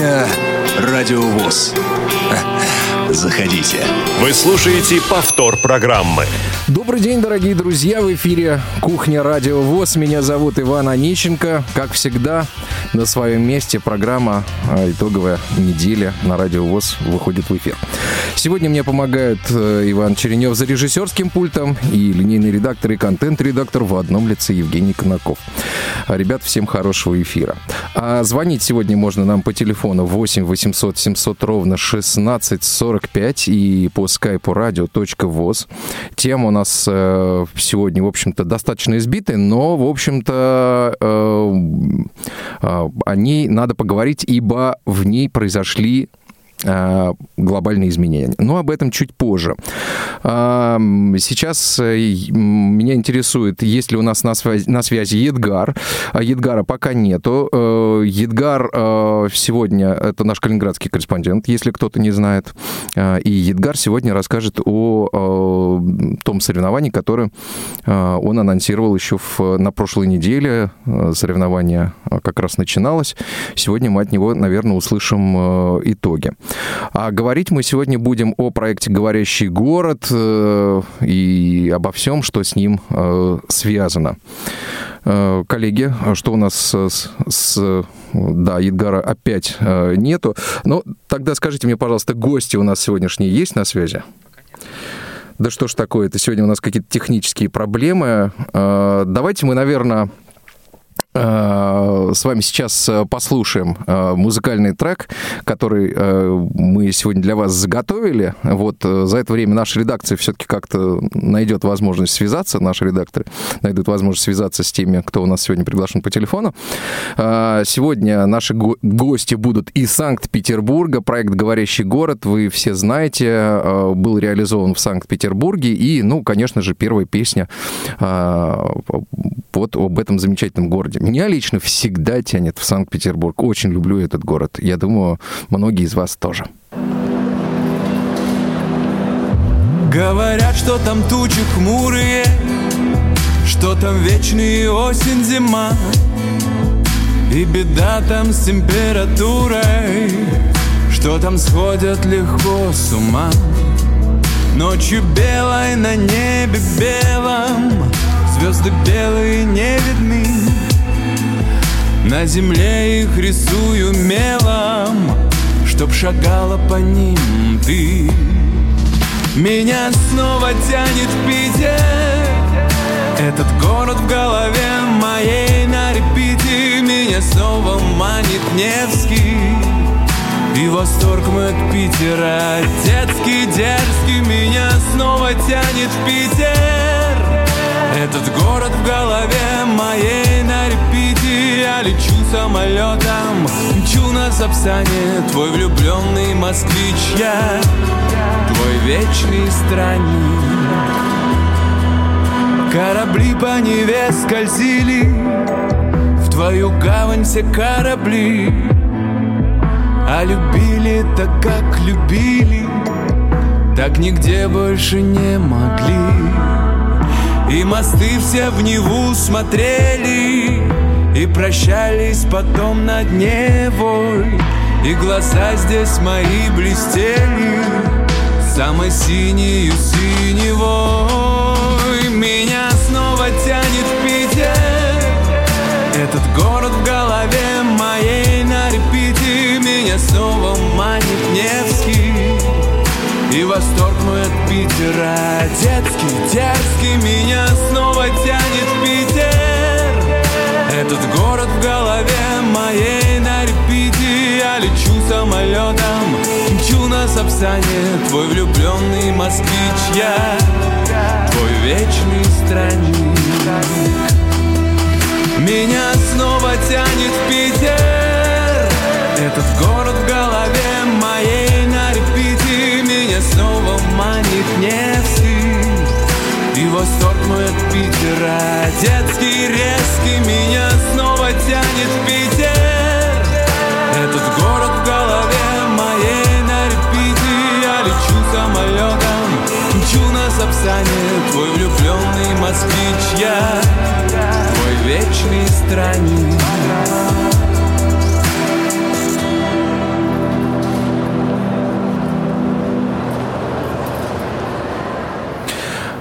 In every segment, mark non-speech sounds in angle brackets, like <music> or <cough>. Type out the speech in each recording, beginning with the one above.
Радиовоз. Заходите. Вы слушаете повтор программы. Добрый день, дорогие друзья! В эфире «Кухня Радио ВОЗ». Меня зовут Иван Онищенко. Как всегда, на своем месте программа а, «Итоговая неделя» на Радио ВОЗ выходит в эфир. Сегодня мне помогают э, Иван Черенев за режиссерским пультом и линейный редактор и контент-редактор в одном лице Евгений Конаков. А, ребят, всем хорошего эфира. А звонить сегодня можно нам по телефону 8 800 700 ровно 16 45 и по скайпу radio.voz. Тема у нас э, сегодня, в общем-то, достаточно избитая, но, в общем-то, э, э, о ней надо поговорить, ибо в ней произошли глобальные изменения. Но об этом чуть позже. Сейчас э, меня интересует, есть ли у нас на связи, на связи Едгар. А Едгара пока нету. Э, Едгар сегодня, это наш калининградский корреспондент, если кто-то не знает. И Едгар сегодня расскажет о том соревновании, которое он анонсировал еще в, на прошлой неделе. Соревнование как раз начиналось. Сегодня мы от него, наверное, услышим итоги. А говорить мы сегодня будем о проекте «Говорящий город» э, и обо всем, что с ним э, связано. Э, коллеги, что у нас с, с да, Едгара опять нету. Но тогда скажите мне, пожалуйста, гости у нас сегодняшние есть на связи? Да что ж такое-то, сегодня у нас какие-то технические проблемы. Давайте мы, наверное, с вами сейчас э, послушаем э, музыкальный трек, который мы сегодня для вас заготовили. Вот за это время наша редакция все-таки как-то найдет возможность связаться, наши редакторы найдут возможность связаться с теми, кто у нас сегодня приглашен по телефону. Сегодня наши гости будут из Санкт-Петербурга. Проект «Говорящий город», вы все знаете, был реализован в Санкт-Петербурге. И, ну, конечно же, первая песня вот об этом замечательном городе. Меня лично всегда тянет в Санкт-Петербург. Очень люблю этот город. Я думаю, многие из вас тоже. Говорят, что там тучи хмурые, что там вечная осень, зима, и беда там с температурой, что там сходят легко с ума. Ночью белой на небе белом Звезды белые не видны На земле их рисую мелом Чтоб шагала по ним ты. Меня снова тянет в Питер Этот город в голове моей на репите Меня снова манит Невский. И восторг мой от Питера. Детский, дерзкий Меня снова тянет в Питер этот город в голове моей на репите Я лечу самолетом, мчу на Сапсане Твой влюбленный москвич. Я Твой вечный странник. Корабли по Неве скользили. В твою гавань все корабли. А любили так, как любили. Так нигде больше не могли. И мосты все в Неву смотрели И прощались потом над Невой И глаза здесь мои блестели Самой синею синевой. Меня снова тянет в Питер. Этот город в голове моей на репите. Меня снова манит Невский. И восторг мой от Питера. Детский, дерзкий. Меня снова тянет в Этот город в голове моей на репите Я лечу самолетом. Мчу на Сапсане Твой влюбленный москвич Я Твой вечный странник. Меня снова тянет в Питер. Этот город в голове моей на репите Меня снова манит Невский И восторг от Питера Детский, резкий Меня снова тянет в Питер. Этот город в голове моей на репите Я лечу самолетом Мчу на Сапсане Твой влюбленный москвич Я Твой вечный странник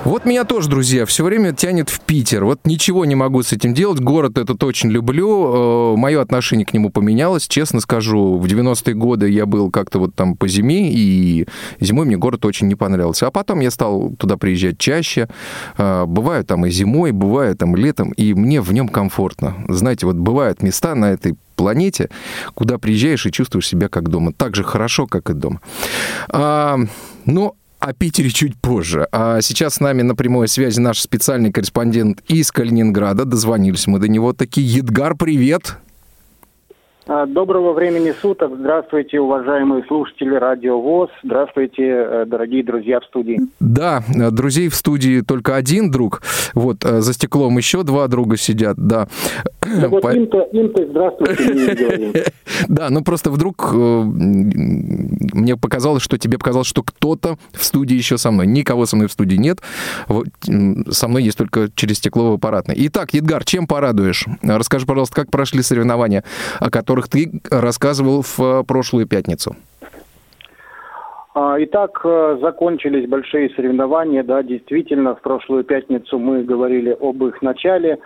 Вот меня тоже, друзья, все время тянет в Питер. Вот ничего не могу с этим делать. Город этот очень люблю. Э, Мое отношение к нему поменялось. Честно скажу, в 90-е годы я был как-то вот там по зиме, и зимой мне город очень не понравился. А потом я стал туда приезжать чаще. Э, Бываю там и зимой, бываю там летом, и мне в нем комфортно. Знаете, вот бывают места на этой планете, куда приезжаешь и чувствуешь себя как дома. Так же хорошо, как и дома. А, ну, о Питере чуть позже. А сейчас с нами на прямой связи наш специальный корреспондент из Калининграда. Дозвонились мы до него. Таки, Едгар, привет! А, Доброго времени суток. Здравствуйте, уважаемые слушатели Радио ВОЗ. Здравствуйте, э, дорогие друзья в студии. Да, э, друзей в студии только один друг. Вот, э, за стеклом еще два друга сидят, да. Да вот По- им-то, им-то здравствуйте говорим. <laughs> Да, ну просто вдруг мне показалось, что тебе показалось, что кто-то в студии еще со мной. Никого со мной в студии нет. Со мной есть только через стекло в аппаратной. Итак, Едгар, чем порадуешь? Расскажи, пожалуйста, как прошли соревнования, о которых ты рассказывал в э, прошлую пятницу. А, Итак, э, закончились большие соревнования, да, действительно, в прошлую пятницу мы говорили об их начале.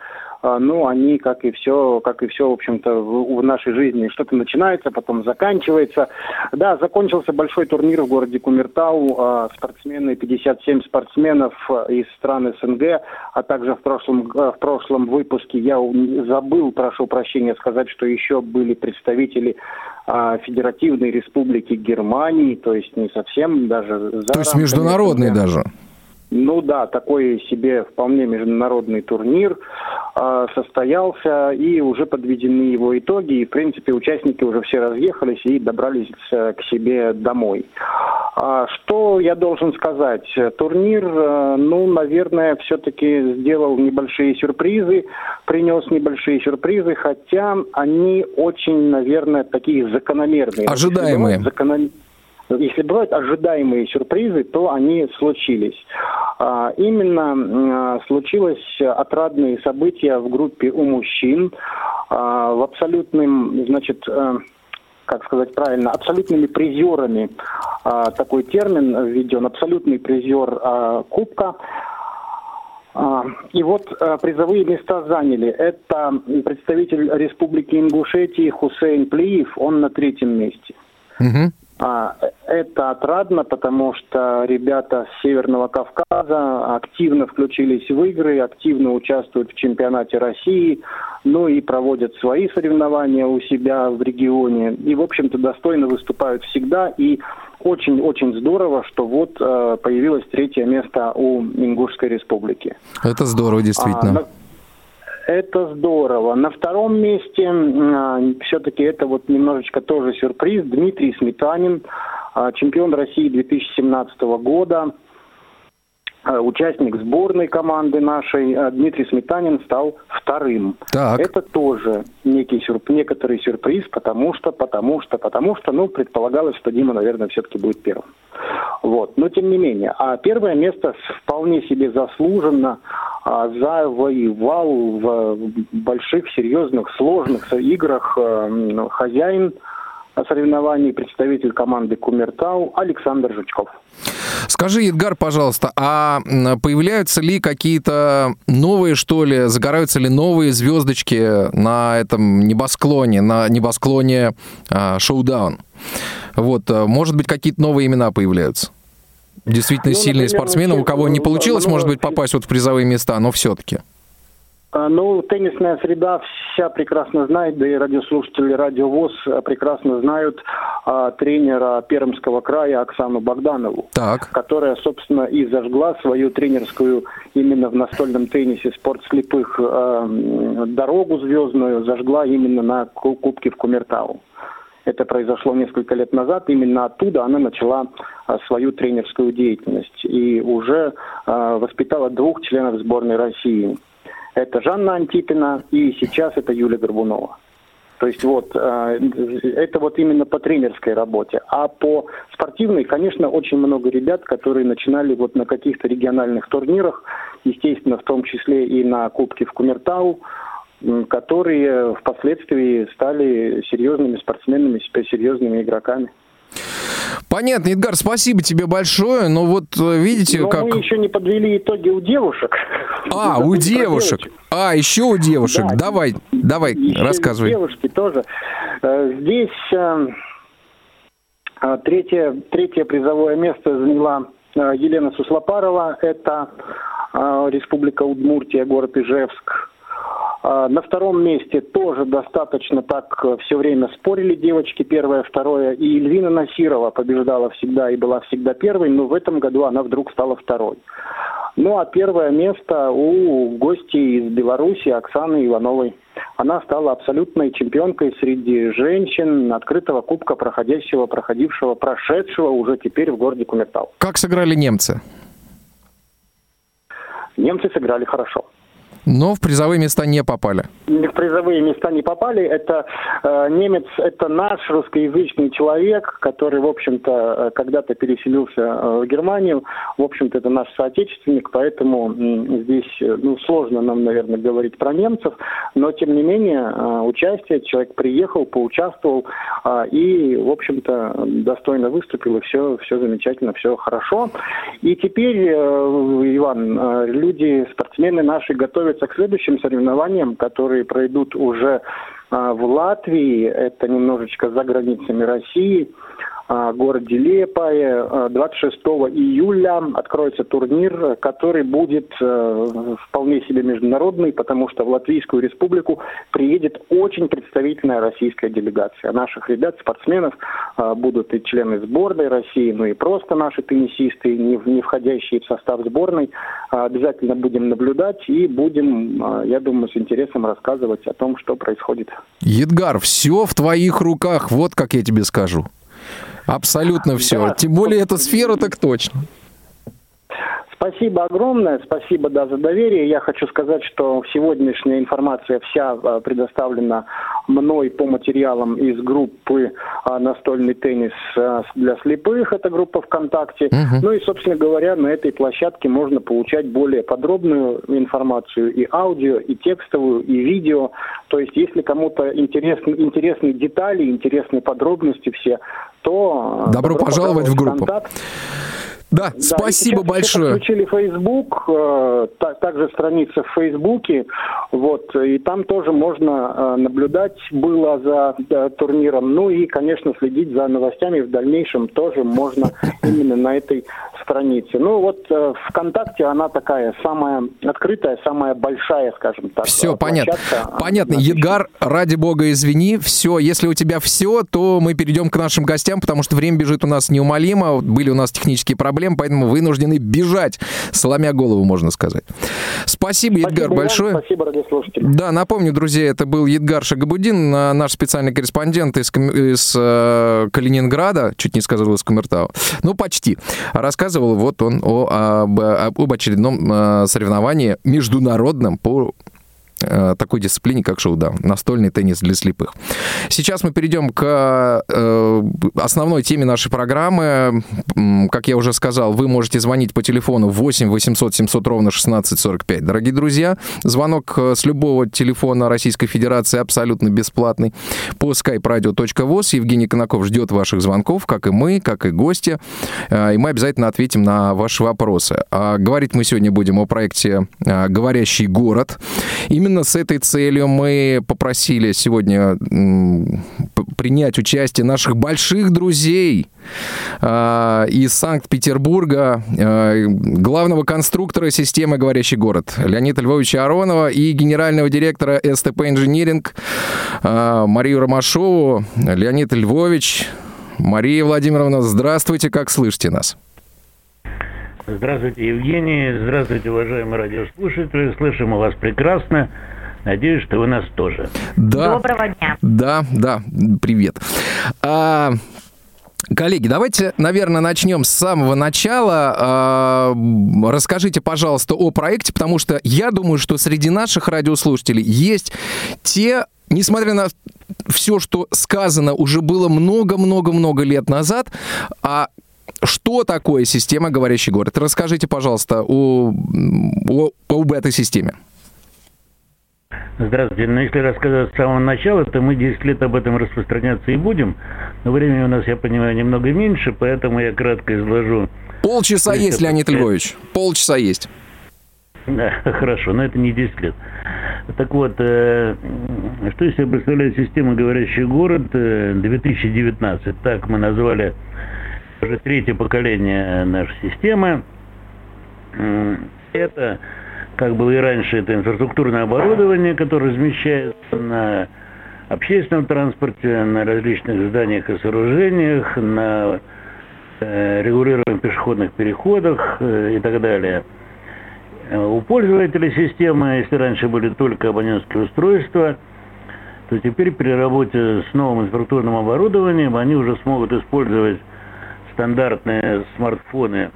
А, Ну, они, как и все, как и все, в общем-то, в, в нашей жизни, что-то начинается, потом заканчивается. Да, закончился большой турнир в городе Кумертау. А, Спортсмены, 57 спортсменов э, из стран СНГ, а также в прошлом, в прошлом выпуске я забыл, прошу прощения, сказать, что еще были представители а, Федеративной Республики Германии, то есть не совсем даже... за То есть СНГ. даже. Ну да, такой себе вполне международный турнир а, состоялся, и уже подведены его итоги, и в принципе участники уже все разъехались и добрались э, к себе домой. А, что я должен сказать? Турнир, э, ну, наверное, все-таки сделал небольшие сюрпризы, принес небольшие сюрпризы, хотя они очень, наверное, такие закономерные. Ожидаемые. Закономерные. Если бывают ожидаемые сюрпризы, то они случились. А, Именно м, случилось отрадные события в группе у мужчин. А, В абсолютным, значит, э, как сказать правильно, абсолютными призерами, а, такой термин введен, абсолютный призер а, Кубка. А, И вот э, призовые места заняли. Это представитель Республики Ингушетии Хусейн Плиев, он на третьем месте. Мгм. А, Это отрадно, потому что ребята с Северного Кавказа активно включились в игры, активно участвуют в чемпионате России, ну и проводят свои соревнования у себя в регионе. И, в общем-то, достойно выступают всегда. И очень-очень здорово, что вот э, появилось третье место у Ингушской республики. Это здорово, А, действительно. на- Это здорово. На втором месте все-таки это вот немножечко тоже сюрприз. Дмитрий Сметанин, а, чемпион России 2017 года, а, участник сборной команды нашей. А, Дмитрий Сметанин стал вторым. Так. Это тоже некий сюрп- некоторый сюрприз, потому что, потому что, потому что, ну, предполагалось, что Дима, наверное, все-таки будет первым. Вот. Но тем не менее. А первое место вполне себе заслуженно а, завоевал в больших, серьезных, сложных играх а, хозяин соревнований, представитель команды Кумертау Александр Жучков. Скажи, Едгар, пожалуйста, а появляются ли какие-то новые, что ли, загораются ли новые звездочки на этом небосклоне, на небосклоне а, Шоудаун? Вот, а, может быть, какие-то новые имена появляются? Действительно Ну, сильные например, спортсмены, у кого не ну, получилось, ну, может быть, попасть вот в призовые места, но все-таки. А, Ну, теннисная среда вся прекрасно знает, да и радиослушатели Радио ВОЗ а, прекрасно знают а, тренера Пермского края Оксану Богданову. Так. которая, собственно, и зажгла свою тренерскую именно в настольном теннисе спорт слепых м, дорогу звездную, зажгла именно на Ку- Кубке в Кумертау. Это произошло несколько лет назад. Именно оттуда она начала а, свою тренерскую деятельность и уже а, воспитала двух членов сборной России. Это Жанна Антипина и сейчас это Юлия Горбунова. То есть вот э, это вот именно по тренерской работе. А по спортивной, конечно, очень много ребят, которые начинали вот на каких-то региональных турнирах, естественно, в том числе и на Кубке в Кумертау, которые впоследствии стали серьезными спортсменами, серьезными игроками. Понятно, Эдгар, спасибо тебе большое. Но вот э, видите, Но как... мы еще не подвели итоги у девушек. А, у девушек. А, еще у девушек. Да. Давай, давай, Еще рассказывай. Девушки тоже. Э, Здесь э, э, третье, третье призовое место заняла Елена Суслопарова. Это Республика Удмуртия, город Ижевск. А, На втором месте тоже достаточно так все время спорили девочки, первое, второе. И Эльвина Насирова побеждала всегда и была всегда первой, но в этом году она вдруг стала второй. Ну а первое место у гостей из Беларуси Оксаны Ивановой. Она стала абсолютной чемпионкой среди женщин открытого кубка, проходящего, проходившего, прошедшего уже теперь в городе Кумертау. Как сыграли немцы? Немцы сыграли хорошо. Но в призовые места не попали. в призовые места не попали. Это э, немец, это наш русскоязычный человек, который, в общем-то, э, когда-то переселился э, в Германию. В общем-то, это наш соотечественник, поэтому м, здесь э, ну, сложно нам, наверное, говорить про немцев. Но, тем не менее, э, участие, человек приехал, поучаствовал э, и, в общем-то, достойно выступил, и все, все замечательно, все хорошо. И теперь, э, Иван, э, люди, спортсмены наши готовятся к следующим соревнованиям, которые пройдут уже а, в Латвии, это немножечко за границами России, городе Лепае. А, 26 июля откроется турнир, который будет э, вполне себе международный, потому что в Латвийскую республику приедет очень представительная российская делегация. Наших ребят, спортсменов, а, будут и члены сборной России, ну и просто наши теннисисты, не, входящие в состав сборной. Обязательно будем наблюдать и будем, я думаю, с интересом рассказывать о том, что происходит. Едгар, все в твоих руках, вот как я тебе скажу. Абсолютно все. Да. Тем более эту сферу так точно. Спасибо огромное, спасибо да, за доверие. Я хочу сказать, что сегодняшняя информация вся а, предоставлена мной по материалам из группы а, «Настольный теннис а, для слепых», это группа ВКонтакте. Ну и, собственно говоря, на этой площадке можно получать более подробную информацию и аудио, и текстовую, и видео. То есть, если кому-то интересны, интересны детали, интересны подробности все, то... а, Добро пожаловать в группу. ВКонтакт. Да, спасибо сейчас большое. Еще подключили Facebook, э, та- также страница в Фейсбуке, вот, и там тоже можно э, наблюдать было за турниром, ну и, конечно, следить за новостями в дальнейшем тоже можно <laughs> именно на этой странице. Ну вот э, ВКонтакте она такая самая открытая, самая большая, скажем так. Все, э, понятно. Понятно. Едгар, ради бога, извини. Все, если у тебя все, то мы перейдем к нашим гостям, потому что время бежит у нас неумолимо. Были у нас технические проблемы, поэтому вынуждены бежать, сломя голову, можно сказать. Спасибо, Едгар, Спасибо, Иван, большое. Спасибо, радиослушатели. Да, напомню, друзья, это был Едгар Шагабудин, а, наш специальный корреспондент из, из э, Калининграда, чуть не сказал из Камертау, ну, почти. Рассказывал вот он о, об, об очередном э, соревновании международном по э, такой дисциплине, как шоу-даун, настольный теннис для слепых. Сейчас мы перейдем к э, основной теме нашей программы. Как я уже сказал, вы можете звонить по телефону 8 800 700 ровно 1645. Дорогие друзья, звонок э, с любого телефона Российской Федерации абсолютно бесплатный. По skype-radio.voz Евгений Конаков ждет ваших звонков, как и мы, как и гости. Э, И мы обязательно ответим на ваши вопросы. А говорить мы сегодня будем о проекте э, «Говорящий город». Именно с этой целью мы попросили сегодня принять участие наших больших друзей э, из Санкт-Петербурга, э, главного конструктора системы «Говорящий город» Леонида Львовича Аронова и генерального директора СТП «Инжиниринг» э, Марию Ромашову. Леонид Львович, Мария Владимировна, здравствуйте, как слышите нас? Здравствуйте, Евгений. Здравствуйте, уважаемые радиослушатели. Слышим мы вас прекрасно. Надеюсь, что вы нас тоже. Да. Доброго дня. Да, да, привет. А, Коллеги, давайте, наверное, начнем с самого начала. А, Расскажите, пожалуйста, о проекте, потому что я думаю, что среди наших радиослушателей есть те, несмотря на все, что сказано, уже было много-много-много лет назад, а что такое система «Говорящий город»? Расскажите, пожалуйста, о, о- об этой системе. Здравствуйте. Ну, если рассказать с самого начала, то мы 10 лет об этом распространяться и будем. Но времени у нас, я понимаю, немного меньше, поэтому я кратко изложу. Полчаса есть, Леонид Львович. Полчаса есть. Да, <laughs> хорошо, но это не 10 лет. Так вот, э, что из себя представляет система «Говорящий город» 2019? Так мы назвали уже третье поколение нашей системы. Это, как было и раньше, это инфраструктурное оборудование, которое размещается на общественном транспорте, на различных зданиях и сооружениях, на э, регулируемых пешеходных переходах э, и так далее. У пользователей системы, если раньше были только абонентские устройства, то теперь при работе с новым инфраструктурным оборудованием они уже смогут использовать стандартные смартфоны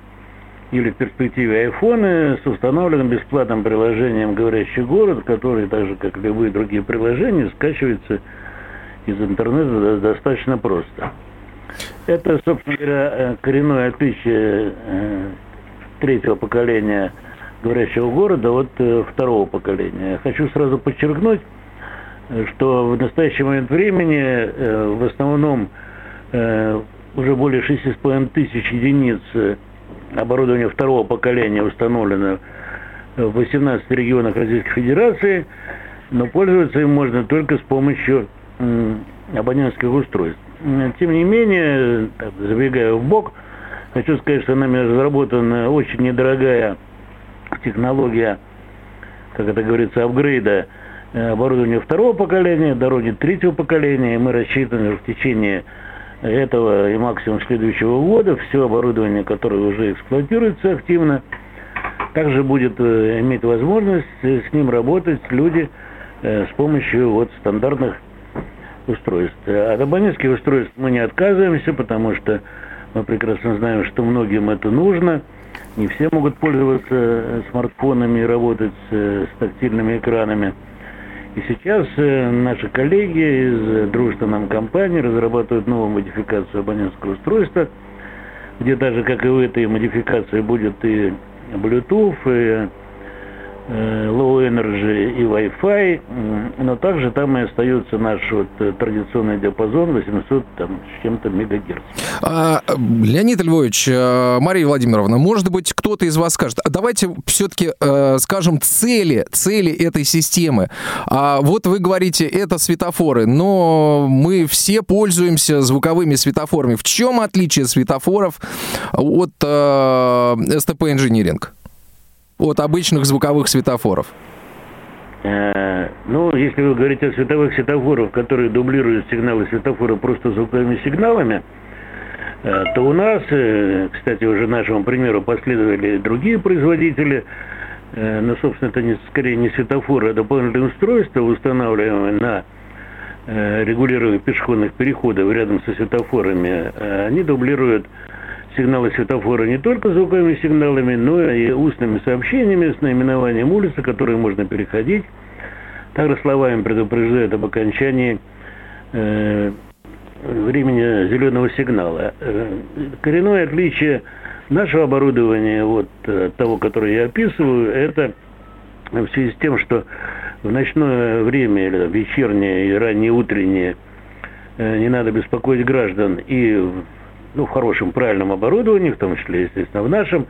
или в перспективе айфоны с установленным бесплатным приложением «Говорящий город», который, так же как любые другие приложения, скачивается из интернета достаточно просто. Это, собственно говоря, э, коренное отличие э, третьего поколения говорящего города от э, второго поколения. Хочу сразу подчеркнуть, что в настоящий момент времени в основном уже более 6,5 тысяч единиц оборудования второго поколения установлено в 18 регионах Российской Федерации, но пользоваться им можно только с помощью абонентских устройств. Тем не менее, забегая в бок, хочу сказать, что нами разработана очень недорогая технология, как это говорится, апгрейда э, оборудования второго поколения, дороги третьего поколения, и мы рассчитаны в течение этого и максимум следующего года все оборудование, которое уже эксплуатируется активно, также будет э, иметь возможность с ним работать люди э, с помощью вот стандартных устройств. От абонентских устройств мы не отказываемся, потому что мы прекрасно знаем, что многим это нужно. Не все могут пользоваться э, смартфонами и работать с тактильными экранами. И сейчас э, наши коллеги из дружественной нам компании разрабатывают новую модификацию абонентского устройства, где даже, как и в этой модификации, будет и Bluetooth, и Э, low energy и Wi-Fi, но также там и остается наш вот э, традиционный диапазон 800 там, с чем-то мегагерц. А, Леонид Львович, э, Мария Владимировна, может быть, кто-то из вас скажет, а давайте все-таки э, скажем цели, цели этой системы. А вот вы говорите, это светофоры, но мы все пользуемся звуковыми светофорами. В чем отличие светофоров от э, Engineering? От обычных звуковых светофоров? Э, ну, если вы говорите о световых светофорах, которые дублируют сигналы светофора просто звуковыми сигналами, э, то у нас, э, кстати, уже нашему примеру последовали другие производители, но, собственно, это не, скорее не светофоры, а дополнительные устройства, устанавливаемые на регулирование пешеходных переходов рядом со светофорами, они дублируют сигналы светофора не только звуковыми сигналами, но и устными сообщениями с наименованием улицы, которые можно переходить. Также словами предупреждают об окончании э, времени зеленого сигнала. Э, коренное отличие нашего оборудования от э, того, которое я описываю, это в связи с тем, что в ночное время, или вечернее и раннее утреннее э, не надо беспокоить граждан и ну, в хорошем, правильном оборудовании, в том числе, естественно, в нашем,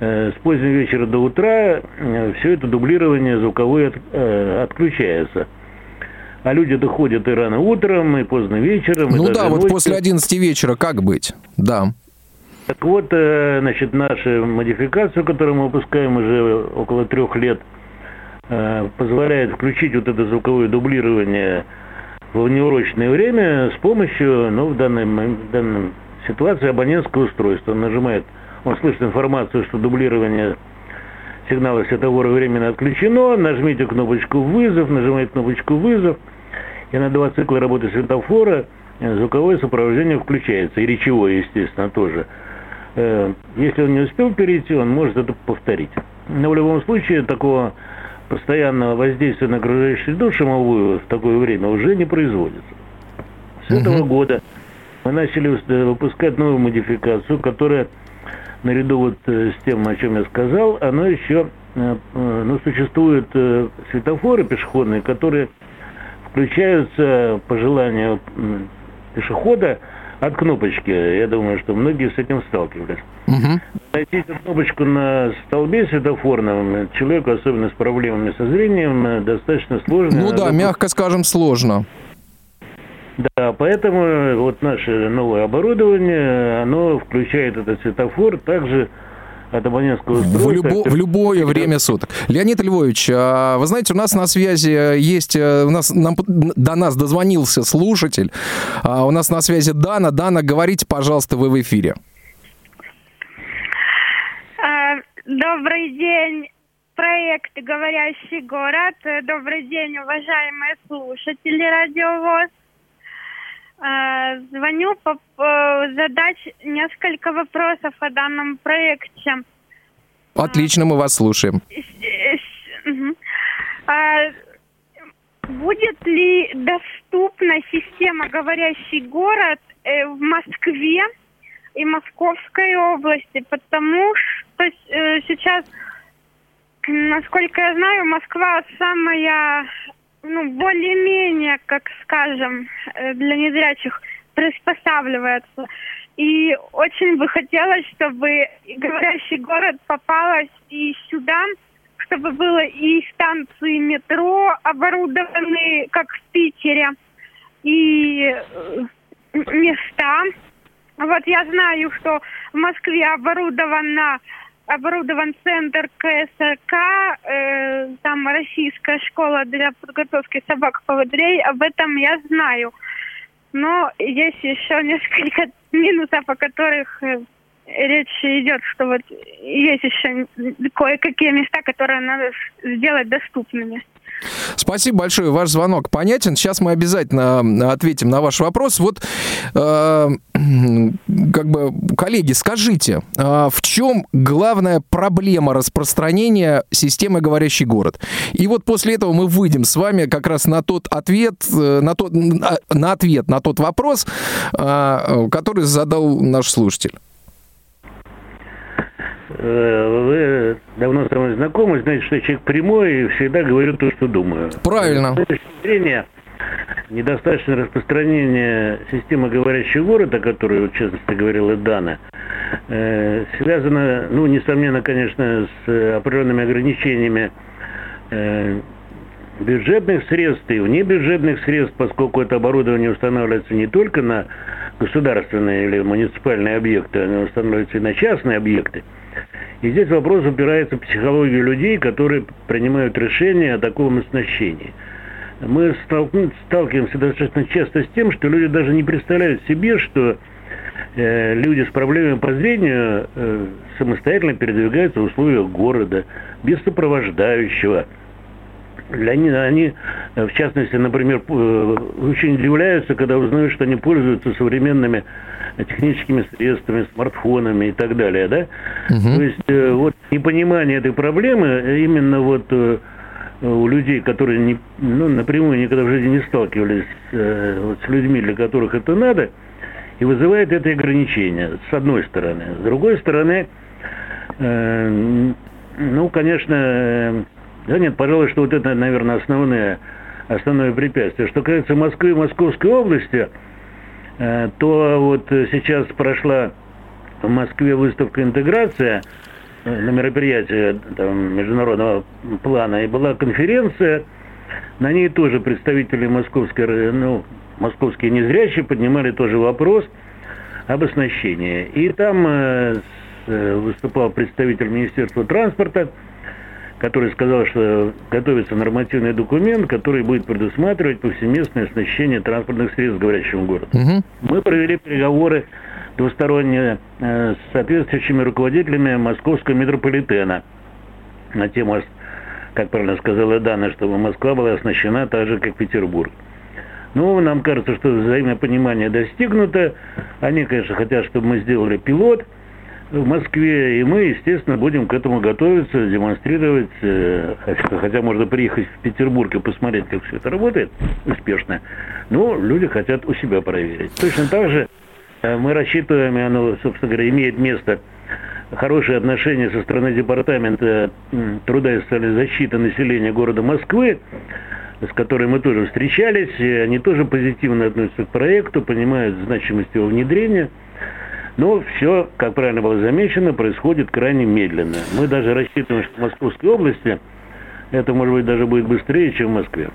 э, с позднего вечера до утра э, все это дублирование звуковое от, э, отключается. А люди доходят и рано утром, и поздно вечером. Ну да, вот после 11 вечера как быть? Да. Так вот, э, значит, наша модификация, которую мы выпускаем уже около трех лет, э, позволяет включить вот это звуковое дублирование в неурочное время с помощью, ну, в данном, в данном ситуации абонентское устройство. Он нажимает, он слышит информацию, что дублирование сигнала светового временно отключено, нажмите кнопочку «Вызов», нажимаете кнопочку «Вызов», и на два цикла работы светофора звуковое сопровождение включается, и речевое, естественно, тоже. Э, если он не успел перейти, он может это повторить. Но в любом случае такого постоянного воздействия на окружающую среду шумовую в такое время уже не производится. С этого года мы начали э, выпускать новую модификацию, которая наряду вот э, с тем, о чем я сказал, она еще, э, ну, существуют светофоры пешеходные, которые включаются по желанию пешехода от кнопочки. Я думаю, что многие с этим сталкивались. Угу. Найти эту кнопочку на столбе светофорном человеку, особенно с проблемами со зрением, достаточно сложно. Ну да, мягко скажем, сложно. Да, поэтому вот наше новое оборудование, оно включает этот светофор также от абонентского устройства. В, любо, в любое время суток. Леонид Львович, а, вы знаете, у нас на связи есть, э, у нас, нам, до нас дозвонился слушатель, а, у нас на связи Дана. Дана, говорите, пожалуйста, вы в эфире. А, добрый день, проект «Говорящий город». Добрый день, уважаемые слушатели радиовоз. Звоню по, задать несколько вопросов о данном проекте. Отлично, мы вас слушаем. А, будет ли доступна система «Говорящий город» э, в Москве и Московской области? Потому что э, сейчас, насколько я знаю, Москва самая ну, более-менее, как скажем, э, для незрячих приспосабливается. И очень бы хотелось, чтобы говорящий город попалась и сюда, чтобы было и станции метро оборудованы, как в Питере, и э, места. Вот я знаю, что в Москве оборудована оборудован центр КСРК, э, там российская школа для подготовки собак-поводрей. Об этом я знаю. Но есть еще несколько <laughs> минусов, о которых э, речь идет, что вот есть еще кое-какие места, которые надо сделать доступными. Спасибо большое. Ваш звонок понятен. Сейчас мы обязательно ответим на ваш вопрос. Вот, э, как бы, коллеги, скажите, э, в чем главная проблема распространения системы «Говорящий город»? И вот после этого мы выйдем с вами как раз на тот ответ, э, на, тот, на ответ на тот вопрос, э, который задал наш слушатель. Э, вы давно со мной знакомы, знаете, что я человек прямой и всегда говорю то, что думаю. Правильно. С точки зрения недостаточное распространение системы говорящего города, о которой, в частности, говорила Дана, э, связано, ну, несомненно, конечно, с определенными ограничениями э, бюджетных средств и внебюджетных средств, поскольку это оборудование устанавливается не только на государственные или муниципальные объекты, оно устанавливается и на частные объекты. И здесь вопрос упирается в психологию людей, которые принимают решения о таком оснащении. Мы сталкиваемся достаточно часто с тем, что люди даже не представляют себе, что э, люди с проблемами по зрению э, самостоятельно передвигаются в условиях города, без сопровождающего. Для них, они, в частности, например, э, очень удивляются, когда узнают, что они пользуются современными техническими средствами, смартфонами и так далее, да? Угу. То есть э, вот непонимание этой проблемы именно вот э, у людей, которые не, ну, напрямую никогда в жизни не сталкивались э, вот, с людьми, для которых это надо, и вызывает это ограничение, с одной стороны. С другой стороны, э, ну, конечно, э, да нет, пожалуй, что вот это, наверное, основное, основное препятствие. Что касается Москвы и Московской области, Э, то вот сейчас прошла в Москве выставка «Интеграция» э, на мероприятии там, международного плана, и была конференция, на ней тоже представители московской, ну, московские незрячие поднимали тоже вопрос об оснащении. И там э, выступал представитель Министерства транспорта, который сказал, что готовится нормативный документ, который будет предусматривать повсеместное оснащение транспортных средств говорящим городом. Угу. Мы провели переговоры двусторонние э, с соответствующими руководителями московского метрополитена на тему, как правильно сказала Дана, чтобы Москва была оснащена так же, как Петербург. Ну, нам кажется, что взаимное понимание достигнуто. Они, конечно, хотят, чтобы мы сделали пилот – в Москве, и мы, естественно, будем к этому готовиться, демонстрировать, э, хотя, можно приехать в Петербург и посмотреть, как все это работает успешно, но люди хотят у себя проверить. Точно так же э, мы рассчитываем, и оно, собственно говоря, имеет место, хорошие отношения со стороны Департамента труда и социальной защиты населения города Москвы с которой мы тоже встречались, и они тоже позитивно относятся к проекту, понимают значимость его внедрения. Но все, как правильно было замечено, происходит крайне медленно. Мы даже рассчитываем, что в Московской области это, может быть, даже будет быстрее, чем в Москве.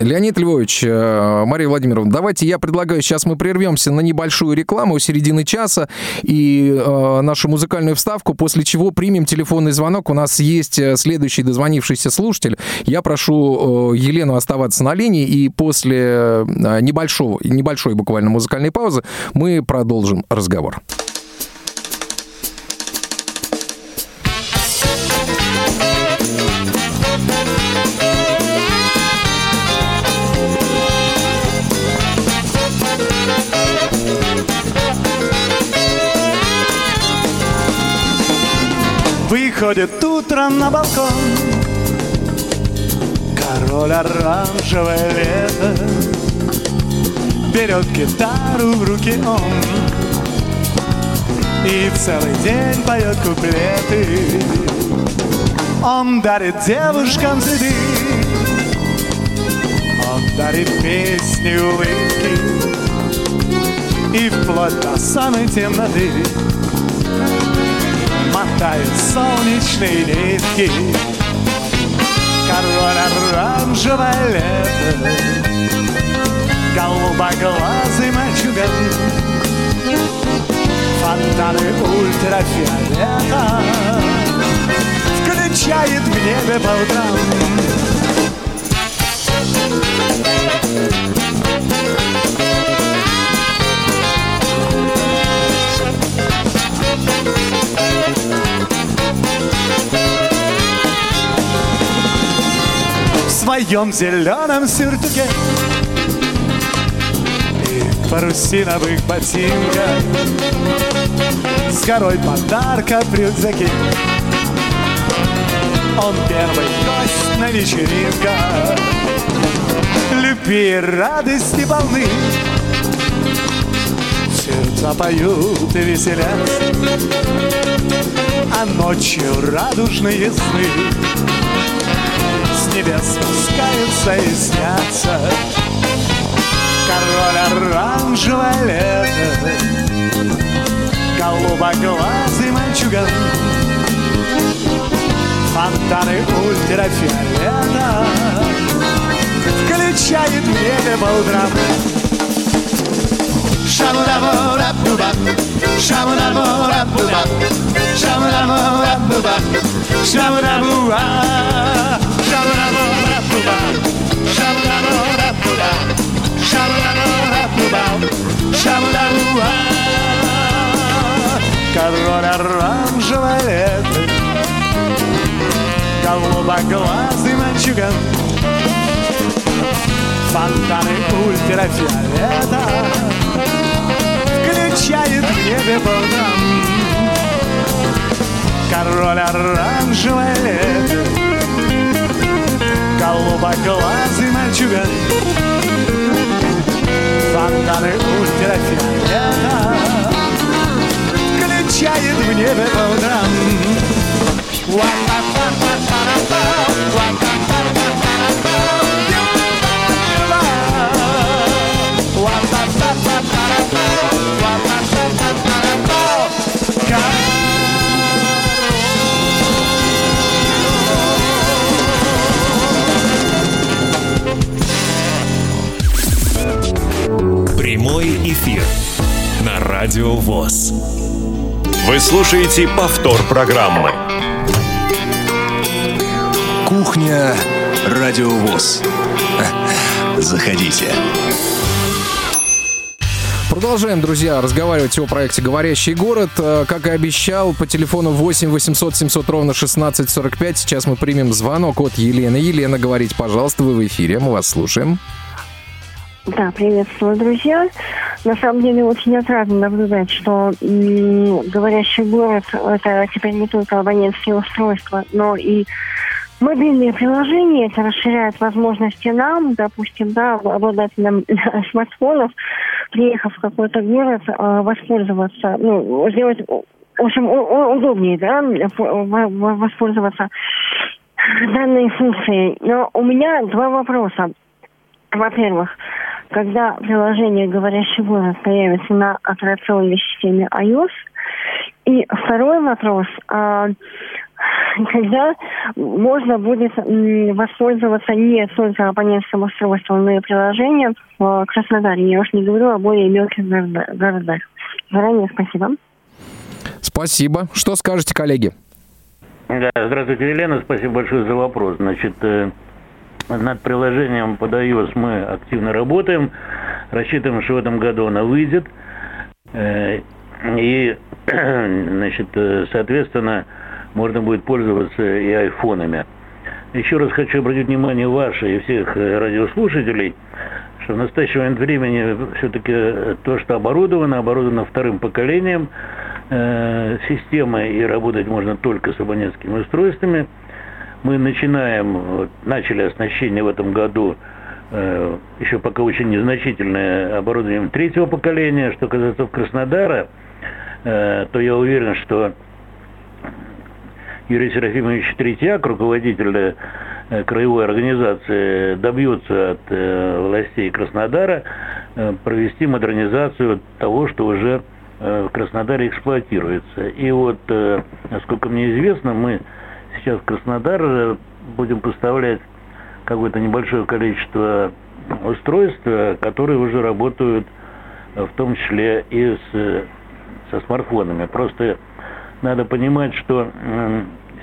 Леонид Львович, э, Мария Владимировна, давайте я предлагаю, сейчас мы прервемся на небольшую рекламу середины часа и э, нашу музыкальную вставку, после чего примем телефонный звонок. У нас есть э, следующий дозвонившийся слушатель. Я прошу э, Елену оставаться на линии, и после э, небольшого, небольшой буквально музыкальной паузы мы продолжим разговор. Выходит утром на балкон. Король оранжевое лето Берет гитару в руки он. И целый день поет куплеты. Он дарит девушкам цветы. Он дарит песни, улыбки. И вплоть до самой темноты мотают солнечные нитки Король оранжевое лето. Голубоглазый мальчуган. Фонтаны ультрафиолета. Включает в небе по утрам своем зеленом сюртуке. И парусиновых ботинках. С горой подарка в рюкзаке. Он первый гость на вечеринках. Любви и радости полны. Сердца поют и веселятся А ночью радужные сны небес спускаются и снятся. Король оранжевое лето Голубоглазый мальчуган. Фонтаны ультрафиолета Включает в небе по утрам Шамурабурабубаб, шамурабурабубаб, шамурабурабубаб, шамурабуа, Король оранжевое лето, голубоглазый мальчуган, фонтаны ультрафиолета включает в небе по утрам Король оранжевое лето Голубоглазый мальчуган. Фонтаны ультрафиолета Включает в небе по утрам Радио ВОЗ. Вы слушаете повтор программы. Кухня Радиовоз. Заходите. Продолжаем, друзья, разговаривать о проекте «Говорящий город». Э, Как и обещал, по телефону 8 800 700 ровно 1645. Сейчас мы примем звонок от Елены. Елена, говорите, пожалуйста, вы в эфире, мы вас слушаем. Да, приветствую, друзья. На самом деле очень отрадно наблюдать, что говорящий город – это теперь не только абонентские устройства, но и мобильные приложения. Это расширяет возможности нам, допустим, да, обладателям <laughs> смартфонов, приехав в какой-то город, э, воспользоваться, ну, сделать, в общем, удобнее, да, воспользоваться данной функцией. Но у меня два вопроса. во-первых, когда приложение «Говорящий город» появится на операционной системе iOS. И второй вопрос. А, когда можно будет воспользоваться не только абонентским устройством, но и приложением в Краснодаре. Я уж не говорю о более мелких городах. Заранее спасибо. Спасибо. Что скажете, коллеги? Да, здравствуйте, Елена. Спасибо большое за вопрос. Значит, э, над приложением под iOS мы активно работаем. Рассчитываем, что в этом году она выйдет. Э, и, <clears throat> значит, э, соответственно, можно будет пользоваться и айфонами. Еще раз хочу обратить внимание ваше и всех радиослушателей, что в настоящее момент времени все-таки то, что оборудовано, оборудовано вторым поколением э, системы, и работать можно только с абонентскими устройствами. Мы начинаем, вот, начали оснащение в этом году э, еще пока очень незначительное оборудованием третьего поколения. Что касается Краснодара, э, то я уверен, что Юрий Серафимович Третьяк, руководитель э, краевой организации, добьется от э, властей Краснодара э, провести модернизацию того, что уже в Краснодаре эксплуатируется. И вот, насколько мне известно, мы сейчас Краснодар будем поставлять какое-то небольшое количество устройств, которые уже работают в том числе и с, со смартфонами. Просто надо понимать, что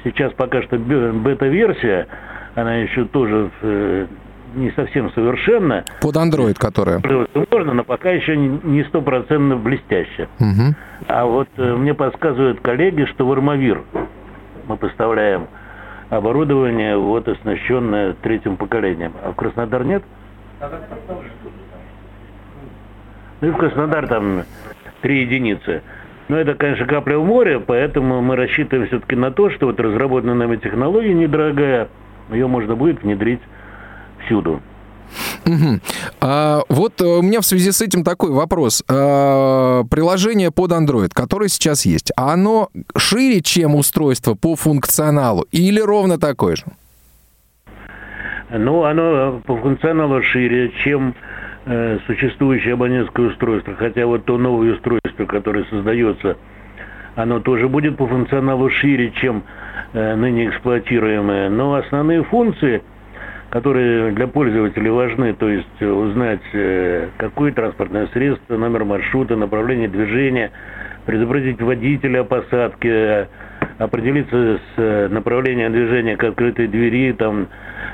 сейчас пока что бета-версия, она еще тоже э, не совсем совершенна. Под Android, которая? Можно, но пока еще не стопроцентно блестяще. Угу. А вот э, мне подсказывают коллеги, что в Армавир мы поставляем оборудование, вот оснащенное третьим поколением. А в Краснодар нет? Ну и в Краснодар там три единицы. Но это, конечно, капля в море, поэтому мы рассчитываем все-таки на то, что вот разработанная нами технология недорогая, ее можно будет внедрить всюду. Угу. А, вот э, у меня в связи с этим такой вопрос. А, приложение под Android, которое сейчас есть, оно шире, чем устройство по функционалу или ровно такое же? Ну, оно по функционалу шире, чем Э, существующее абонентское устройство, хотя вот то новое устройство, которое создается, оно тоже будет по функционалу шире, чем э, ныне эксплуатируемое, но основные функции, которые для пользователей важны, то есть узнать, э, какое транспортное средство, номер маршрута, направление движения, предупредить водителя о посадке, определиться с направлением движения к открытой двери, там,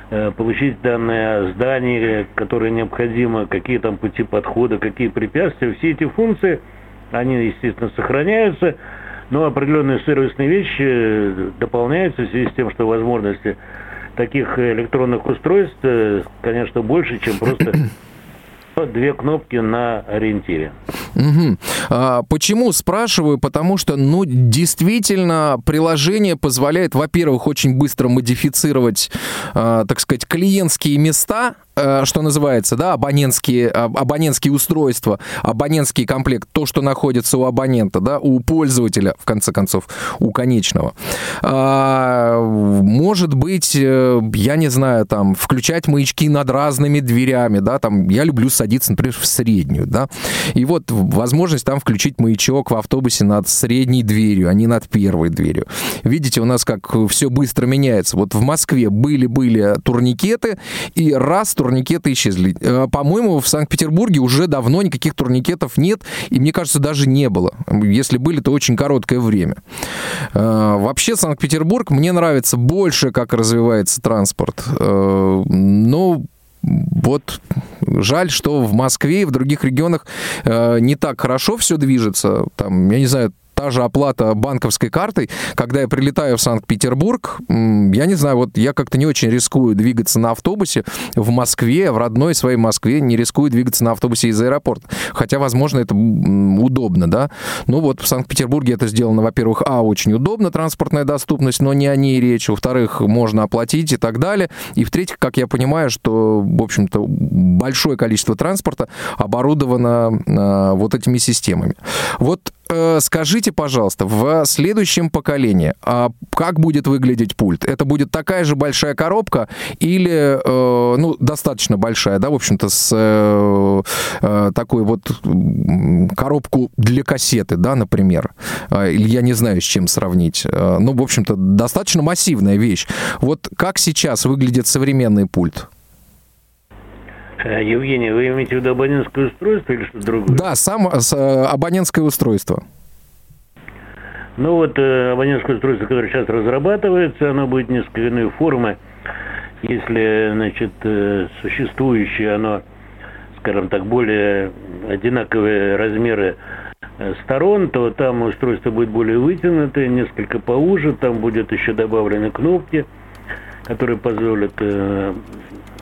Э, получить данные о здании, которые необходимы, какие там пути подхода, какие препятствия. Все эти функции, они, естественно, сохраняются, но определенные сервисные вещи э, дополняются в связи с тем, что возможности таких электронных устройств, э, конечно, больше, чем просто <clears throat> две кнопки на ориентире. Угу. А, почему спрашиваю? Потому что, ну, действительно, приложение позволяет, во-первых, очень быстро модифицировать, а, так сказать, клиентские места, Э, что называется, да, абонентские, абонентские устройства, абонентский комплект, то, что находится у абонента, да, у пользователя, в конце концов, у конечного. А, может быть, э, я не знаю, там, включать маячки над разными дверями, да, там, я люблю садиться, например, в среднюю, да, и вот возможность там включить маячок в автобусе над средней дверью, а не над первой дверью. Видите, у нас как все быстро меняется. Вот в Москве были-были турникеты, и раз турникет турникеты исчезли. Э, по-моему, в Санкт-Петербурге уже давно никаких турникетов нет, и мне кажется, даже не было. Если были, то очень короткое время. Э, вообще, Санкт-Петербург мне нравится больше, как развивается транспорт. Э, но вот жаль, что в Москве и в других регионах не так хорошо все движется. Там, я не знаю, та же оплата банковской картой, когда я прилетаю в Санкт-Петербург, я не знаю, вот я как-то не очень рискую двигаться на автобусе в Москве, в родной своей Москве, не рискую двигаться на автобусе из аэропорта. Хотя, возможно, это удобно, да. Ну вот в Санкт-Петербурге это сделано, во-первых, а, очень удобно, транспортная доступность, но не о ней речь. Во-вторых, можно оплатить и так далее. И в-третьих, как я понимаю, что, в общем-то, большое количество транспорта оборудовано э, вот этими системами. Вот скажите, пожалуйста, в следующем поколении а как будет выглядеть пульт? Это будет такая же большая коробка или, э, ну, достаточно большая, да, в общем-то, с э, э, такой вот коробку для кассеты, да, например? Э, Или я не знаю, с чем сравнить. Э, Ну, в общем-то, достаточно массивная вещь. Вот как сейчас выглядит современный пульт? Э, Евгений, вы имеете в виду абонентское устройство или что-то другое? Да, сам с, э, абонентское устройство. Ну вот э, абонентское устройство, которое сейчас разрабатывается, оно будет несколько иной формы. Если, значит, существующее оно, скажем так, более одинаковые размеры сторон, то там устройство будет более вытянутое, несколько поуже, там будет еще добавлены кнопки, которые позволят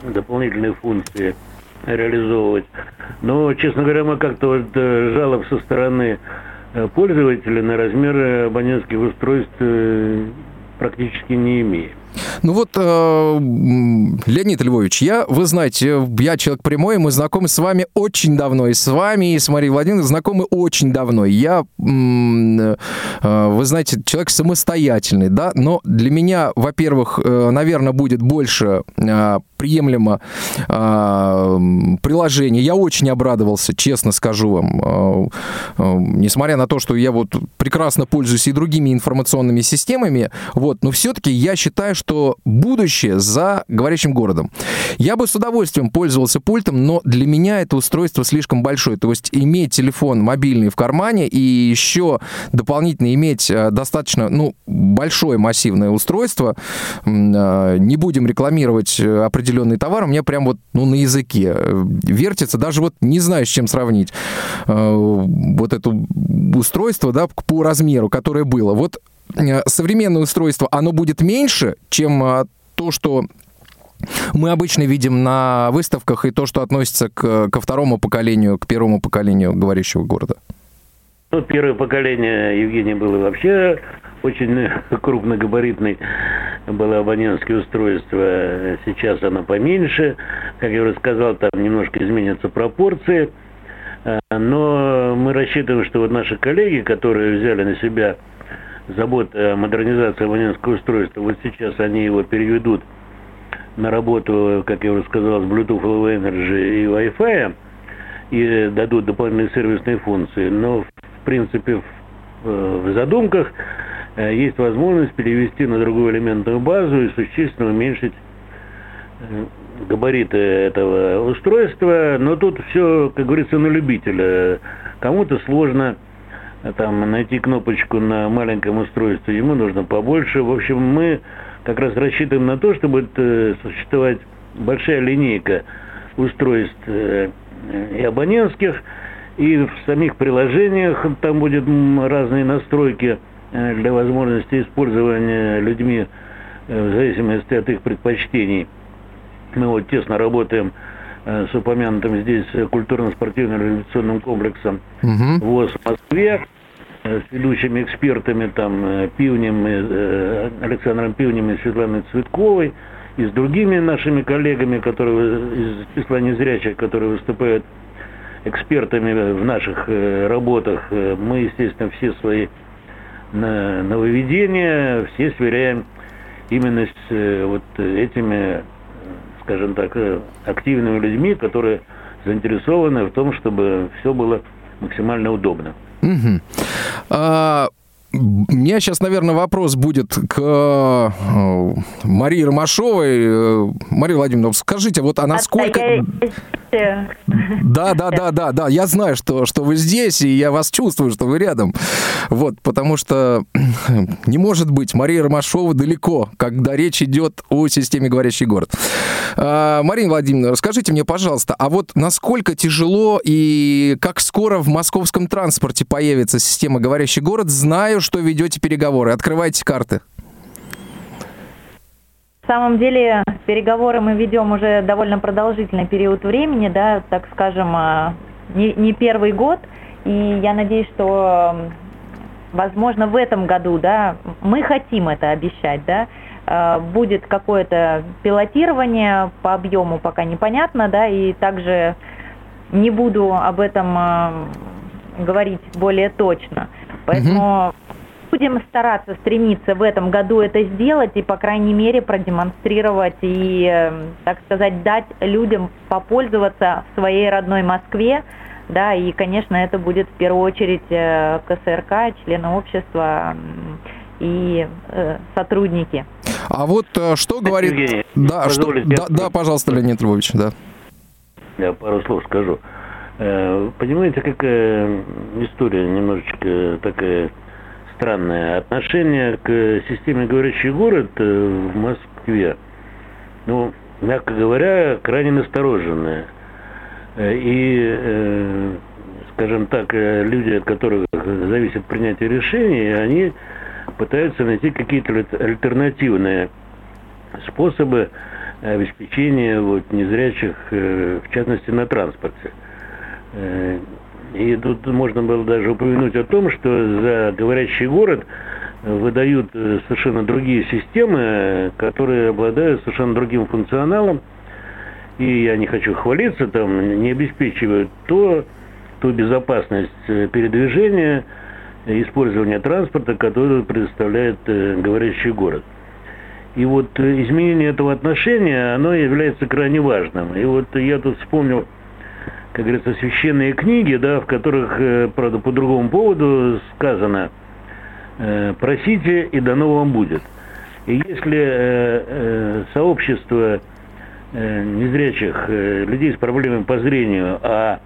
дополнительные функции реализовывать. Но, честно говоря, мы как-то вот э, жалоб со стороны э, пользователя на размеры абонентских устройств э, практически не имеем. Ну вот, э, Леонид Львович, я, вы знаете, я человек прямой, мы знакомы с вами очень давно, и с вами, и с Марией Владимировной знакомы очень давно. Я, м, э, вы знаете, человек самостоятельный, да, но для меня, во-первых, э, наверное, будет больше э, приемлемо э, приложение. Я очень обрадовался, честно скажу вам, э, э, несмотря на то, что я вот прекрасно пользуюсь и другими информационными системами, вот, но все-таки я считаю, что будущее за говорящим городом. Я бы с удовольствием пользовался пультом, но для меня это устройство слишком большое. То есть иметь телефон мобильный в кармане и еще дополнительно иметь э, достаточно, ну, большое массивное устройство, э, не будем рекламировать э, определенный товар, у меня прям вот, ну, на языке вертится, даже вот не знаю, с чем сравнить вот это устройство, да, по размеру, которое было. Вот современное устройство, оно будет меньше, чем э, то, что мы обычно видим на выставках и то, что относится к, ко второму поколению, к первому поколению говорящего города. Ну, первое поколение Евгения было вообще очень <laughs> крупногабаритный, было абонентское устройство. Сейчас оно поменьше. Как я уже сказал, там немножко изменятся пропорции. Э, Но мы рассчитываем, что вот наши коллеги, которые взяли на себя заботу о модернизации абонентского устройства, вот сейчас они его переведут на работу, как я уже сказал, с Bluetooth Low Energy и Wi-Fi и дадут дополнительные сервисные функции. Но, в принципе, в, э, в задумках э, есть возможность перевести на другую элементную базу и существенно уменьшить э, габариты этого устройства. Но тут все, как говорится, на любителя. Кому-то сложно э, там найти кнопочку на маленьком устройстве, ему нужно побольше. В общем, мы как раз рассчитываем на то, что будет э, существовать большая линейка устройств э, и абонентских, и в самих приложениях там будет м, разные настройки э, для возможности использования людьми э, в зависимости от их предпочтений. Мы вот тесно работаем э, с упомянутым здесь э, культурно-спортивным революционным комплексом Мгм. ВОЗ в Москве э, с ведущими экспертами, там, э, Пивнем, э, Александром Пивнем и Светланой Цветковой, и с другими нашими коллегами, которые из числа незрячих, которые выступают экспертами в наших э, работах. Э, Мы, естественно, все свои нововведения, все сверяем именно с э, вот этими, э, скажем так, э, активными людьми, которые заинтересованы в том, чтобы все было максимально удобно. Мгм. А, у меня сейчас, наверное, вопрос будет к э, Марии Ромашовой. Э, Мария Владимировна, скажите, вот а насколько... Э, Да, да, да, да, да. Я знаю, что, что вы здесь, и я вас чувствую, что вы рядом. Вот, потому что <clears throat> не может быть Мария Ромашова далеко, когда речь идет о системе «Говорящий город». А, Марина Владимировна, расскажите мне, пожалуйста, а вот насколько тяжело и как скоро в московском транспорте появится система «Говорящий город», знаю, что ведете переговоры. Открывайте карты. На самом деле переговоры мы ведем уже довольно продолжительный период времени, да, так скажем, а, не, не первый год. И я надеюсь, что, возможно, в этом году, да, мы хотим это обещать, да, а, будет какое-то пилотирование по объему, пока непонятно, да, и также не буду об этом а, говорить более точно. Поэтому будем стараться стремиться в этом году это сделать и, по крайней мере, продемонстрировать и, э, так сказать, дать людям попользоваться в своей родной Москве. Да, и, конечно, это будет в первую очередь э, КСРК, члены общества и э, сотрудники. А вот э, что говорит... Евгений, да, что... да, да, пожалуйста, Леонид Львович, да. Я пару слов скажу. Э, Понимаете, какая история немножечко такая странная. Отношение к системе «Говорящий город» э, в Москве, ну, мягко говоря, крайне настороженное. Э, И, э, скажем так, люди, от которых зависит принятие решений, они пытаются найти какие-то альт- альтернативные способы обеспечения вот, незрячих, в частности, на транспорте. Э, И тут можно было даже упомянуть о том, что за говорящий город выдают э, совершенно другие системы, э, которые обладают совершенно другим функционалом. И я не хочу хвалиться, там не обеспечивают то, ту безопасность э, передвижения, э, использования транспорта, которую предоставляет э, говорящий город. И вот э, изменение этого отношения, оно является крайне важным. И вот я тут вспомнил, как говорится, священные книги, да, в которых, э, правда, по другому поводу сказано э, «просите, и дано вам будет». И если э, сообщество незрячих людей с проблемами по зрению, а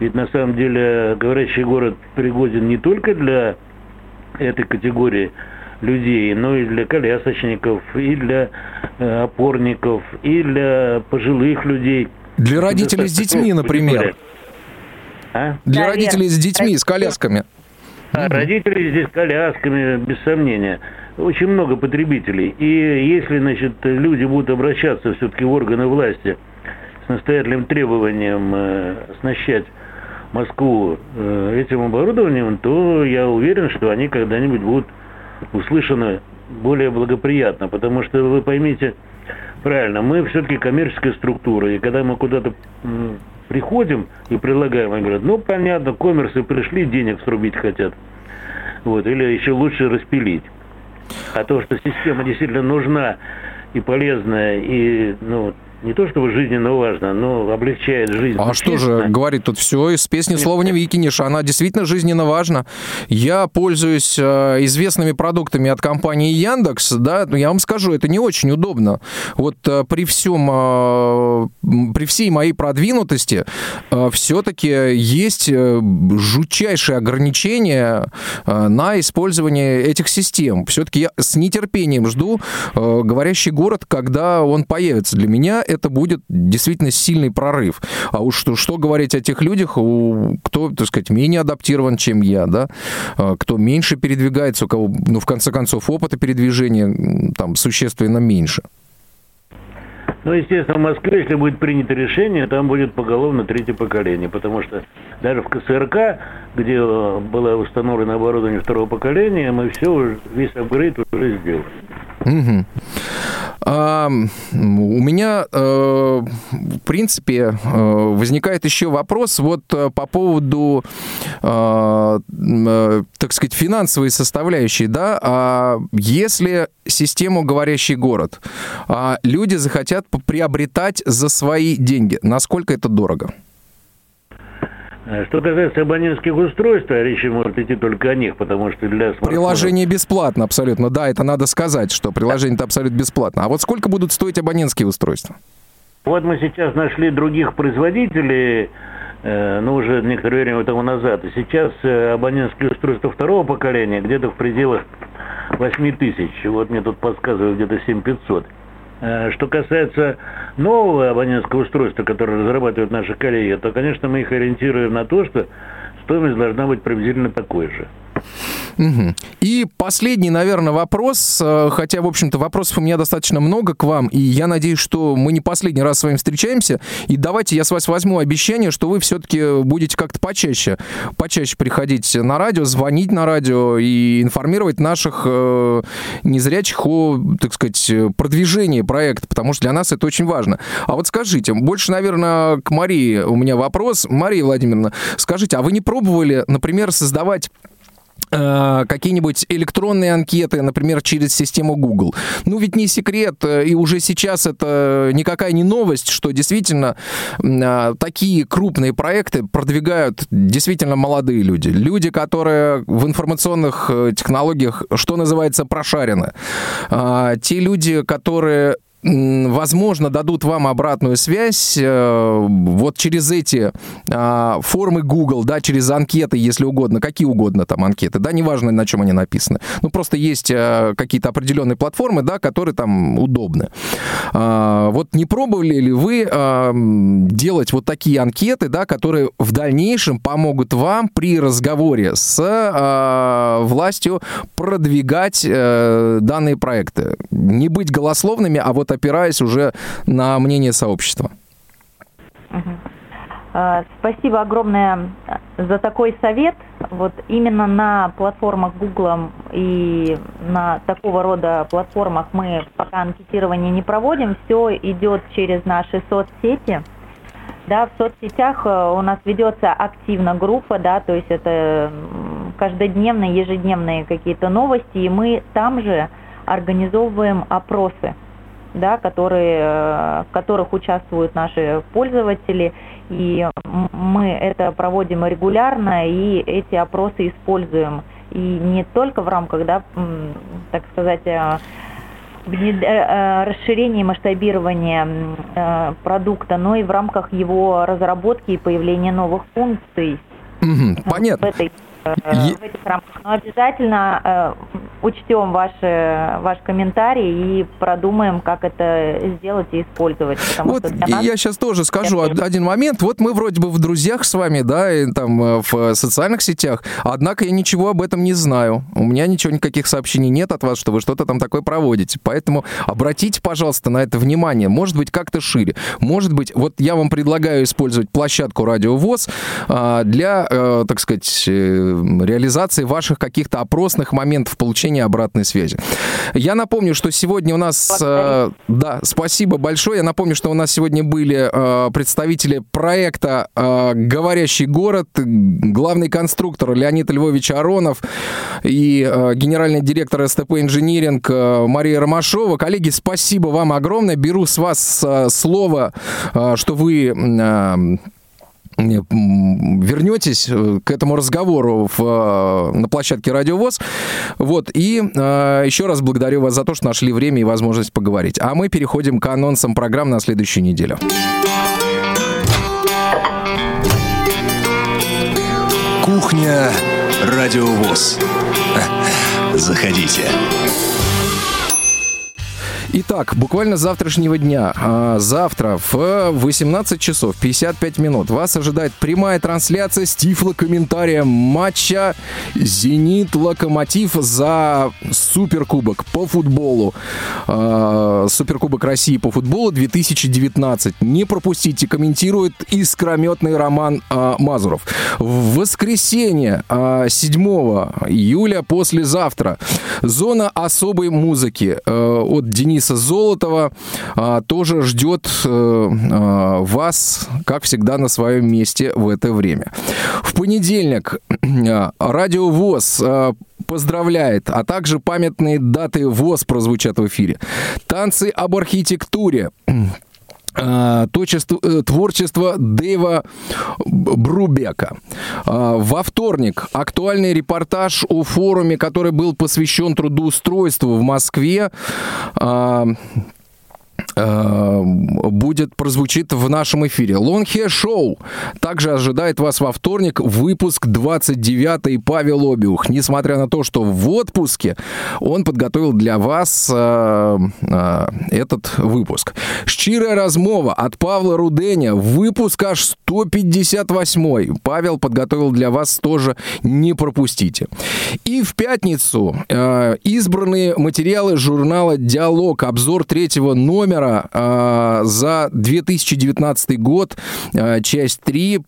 ведь на самом деле говорящий город пригоден не только для этой категории людей, но и для колясочников, и для опорников, и для пожилых людей. Для родителей с детьми, например. А? Для родителей с детьми, с колясками. А родители здесь колясками, без сомнения. Очень много потребителей. И если, значит, люди будут обращаться все-таки в органы власти с настоятельным требованием э, оснащать Москву э, этим оборудованием, то я уверен, что они когда-нибудь будут услышаны более благоприятно. Потому что вы поймите правильно, мы все-таки коммерческая структура. И когда мы куда-то приходим и предлагаем, они говорят, ну понятно, коммерсы пришли, денег срубить хотят. Вот, или еще лучше распилить. А то, что система действительно нужна и полезная, и ну, не то чтобы жизненно важно, но облегчает жизнь. А что же, говорит тут все, из песни слова не выкинешь, она действительно жизненно важна. Я пользуюсь э, известными продуктами от компании Яндекс, да, но я вам скажу, это не очень удобно. Вот э, при всем, э, при всей моей продвинутости все-таки есть э, жутчайшие ограничения э, на использование этих систем. Все-таки я с нетерпением жду э, говорящий город, когда он появится. Для меня это будет действительно сильный прорыв. А уж что, что говорить о тех людях, кто, так сказать, менее адаптирован, чем я, да, э, кто меньше передвигается, у кого, ну, в конце концов, опыта передвижения там существенно меньше. Ну, естественно, в Москве, если будет принято решение, там будет поголовно третье поколение, потому что даже в КСРК, где э, было установлено оборудование второго поколения, мы все, весь апгрейд уже сделали. Мгм. А, у меня, э, в принципе, э, возникает еще вопрос вот э, по поводу, так сказать, финансовой составляющей, да, а если систему «Говорящий город», а люди захотят приобретать за свои деньги, насколько это дорого? Э, Что касается абонентских устройств, а речь может идти только о них, потому что для смартфонов- Приложение бесплатно абсолютно, да, это надо сказать, что приложение-то абсолютно бесплатно. А вот сколько будут стоить абонентские устройства? Вот мы сейчас нашли других производителей, э, ну, уже некоторое время тому назад. И сейчас э, абонентские устройства второго поколения где-то в пределах 8 тысяч. Вот мне тут подсказывают где-то 7500. Э, Что касается нового абонентского устройства, которое разрабатывают наши коллеги, то, конечно, мы их ориентируем на то, что стоимость должна быть приблизительно такой же. Угу. И последний, наверное, вопрос, э, хотя, в общем-то, вопросов у меня достаточно много к вам, и я надеюсь, что мы не последний раз с вами встречаемся, и давайте я с вас возьму обещание, что вы все-таки будете как-то почаще, почаще приходить на радио, звонить на радио и информировать наших э, незрячих о, так сказать, продвижении проекта, потому что для нас это очень важно. А вот скажите, больше, наверное, к Марии у меня вопрос. Мария Владимировна, скажите, а вы не пробовали, например, создавать какие-нибудь электронные анкеты, например, через систему Google. Ну, ведь не секрет, э, и уже сейчас это никакая не новость, что действительно э, такие крупные проекты продвигают действительно молодые люди. Люди, которые в информационных технологиях, что называется, прошарены. А, те люди, которые возможно, дадут вам обратную связь э, вот через эти а, формы Google, да, через анкеты, если угодно, какие угодно там анкеты, да, неважно, на чем они написаны. Ну, просто есть э, какие-то определенные платформы, да, которые там удобны. А, вот не пробовали ли вы а, делать вот такие анкеты, да, которые в дальнейшем помогут вам при разговоре с властью продвигать э, данные проекты? Не быть голословными, а вот опираясь уже на мнение сообщества. А, спасибо огромное за такой совет. Вот именно на платформах Google и на такого рода платформах мы пока анкетирование не проводим. Все идет через наши соцсети. Да, в соцсетях э, у нас ведется активно группа, да, то есть это каждодневные, ежедневные какие-то новости, и мы там же организовываем опросы, да, которые, э, в которых участвуют наши пользователи, и мы это проводим регулярно, и эти опросы используем. И не только в рамках, да, так сказать, э, э, расширения и масштабирования продукта, но и в рамках его разработки и появления новых функций. понятно. В этой в этих рамках. Но обязательно э, учтем ваши, ваш комментарий и продумаем, как это сделать и использовать. Вот нас... я сейчас тоже скажу один момент. Вот мы вроде бы в друзьях с вами, да, и там э, в социальных сетях, однако я ничего об этом не знаю. У меня ничего, никаких сообщений нет от вас, что вы что-то там такое проводите. Поэтому обратите, пожалуйста, на это внимание. Может быть, как-то шире. Может быть, вот я вам предлагаю использовать площадку Радио ВОЗ а, для, так сказать, реализации ваших каких-то опросных моментов получения обратной связи. Я напомню, что сегодня у нас... Э, да, спасибо большое. Я напомню, что у нас сегодня были э, представители проекта э, «Говорящий город», главный конструктор Леонид Львович Аронов и генеральный директор СТП «Инжиниринг» Мария Ромашова. Коллеги, спасибо вам огромное. Беру с вас слово, что вы вернетесь э, к этому разговору в, э, на площадке Радиовоз. Вот, и э, еще раз благодарю вас за то, что нашли время и возможность поговорить. А мы переходим к анонсам программ на следующую неделю. Кухня Радиовоз. <laughs> Заходите. Итак, буквально завтрашнего дня, а, завтра в 18 часов 55 минут вас ожидает прямая трансляция с тифло-комментарием матча «Зенит-Локомотив» за Суперкубок по футболу. А, Суперкубок России по футболу 2019. Не пропустите, комментирует искрометный Роман а, Мазуров. В воскресенье 7 июля послезавтра зона особой музыки от Дениса Дениса Золотова а, тоже ждет э, а, вас, как всегда, на своем месте в это время. В понедельник а, Радио ВОЗ поздравляет, а также памятные даты ВОЗ прозвучат в эфире. Танцы об архитектуре. Творчество, э, творчество Дэйва Брубека. Во вторник актуальный репортаж о форуме, который был посвящен трудоустройству в Москве. Э, будет прозвучит в нашем эфире. Лонхе Шоу также ожидает вас во вторник выпуск 29 Павел Обиух. Несмотря на то, что в отпуске, он подготовил для вас э, э, этот выпуск. Щирая размова от Павла Руденя. Выпуск аж 158. Павел подготовил для вас тоже. Не пропустите. И в пятницу э, избранные материалы журнала «Диалог». Обзор третьего номера э, за 2019 год, э, часть 3 м,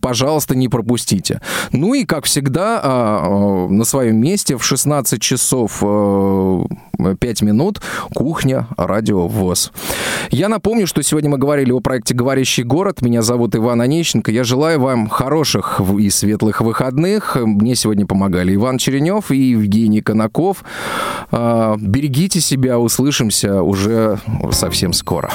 пожалуйста, не пропустите. Ну и, как всегда, а, а, на своем месте в 16 часов э, 5 минут кухня Радио ВОЗ. Я напомню, что сегодня мы говорили о проекте «Говорящий город». Меня зовут Иван Онищенко. Я желаю вам хороших и светлых выходных. Мне сегодня помогали Иван Черенев и Евгений Конаков. А, Берегите себя, услышимся уже совсем скоро.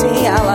Солнце всем